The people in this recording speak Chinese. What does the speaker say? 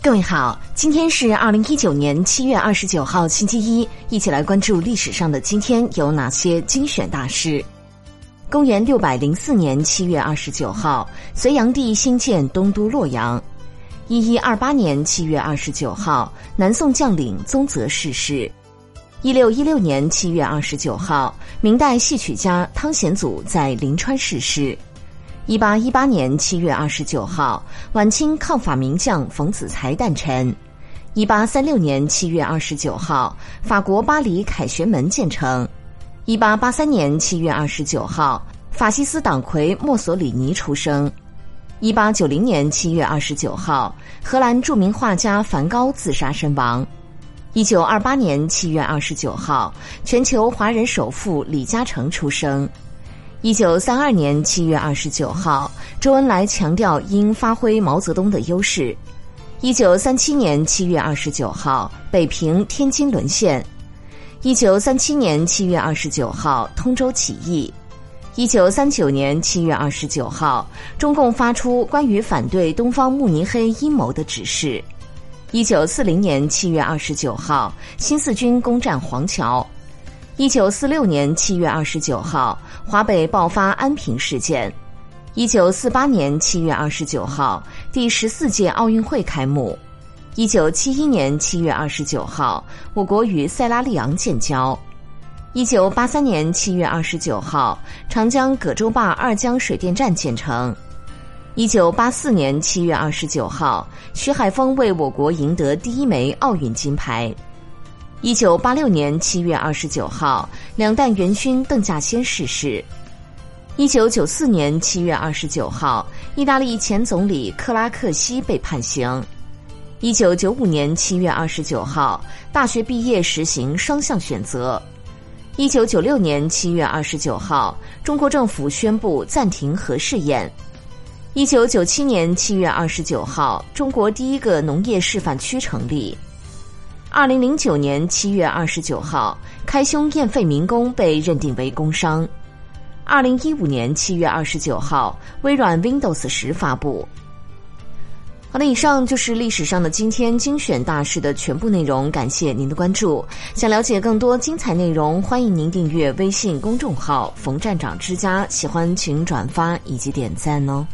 各位好，今天是二零一九年七月二十九号，星期一，一起来关注历史上的今天有哪些精选大事。公元六百零四年七月二十九号，隋炀帝兴建东都洛阳。一一二八年七月二十九号，南宋将领宗泽逝世。一六一六年七月二十九号，明代戏曲家汤显祖在临川逝世。一八一八年七月二十九号，晚清抗法名将冯子材诞辰。一八三六年七月二十九号，法国巴黎凯旋门建成。一八八三年七月二十九号，法西斯党魁墨索里尼出生。一八九零年七月二十九号，荷兰著名画家梵高自杀身亡。一九二八年七月二十九号，全球华人首富李嘉诚出生。一九三二年七月二十九号，周恩来强调应发挥毛泽东的优势。一九三七年七月二十九号，北平、天津沦陷。一九三七年七月二十九号，通州起义。一九三九年七月二十九号，中共发出关于反对东方慕尼黑阴谋的指示。一九四零年七月二十九号，新四军攻占黄桥。一九四六年七月二十九号，华北爆发安平事件。一九四八年七月二十九号，第十四届奥运会开幕。一九七一年七月二十九号，我国与塞拉利昂建交。一九八三年七月二十九号，长江葛洲坝二江水电站建成。一九八四年七月二十九号，徐海峰为我国赢得第一枚奥运金牌。一九八六年七月二十九号，两弹元勋邓稼先逝世。一九九四年七月二十九号，意大利前总理克拉克西被判刑。一九九五年七月二十九号，大学毕业实行双向选择。一九九六年七月二十九号，中国政府宣布暂停核试验。一九九七年七月二十九号，中国第一个农业示范区成立。二零零九年七月二十九号，开胸验肺民工被认定为工伤。二零一五年七月二十九号，微软 Windows 十发布。好的，以上就是历史上的今天精选大事的全部内容，感谢您的关注。想了解更多精彩内容，欢迎您订阅微信公众号“冯站长之家”，喜欢请转发以及点赞哦。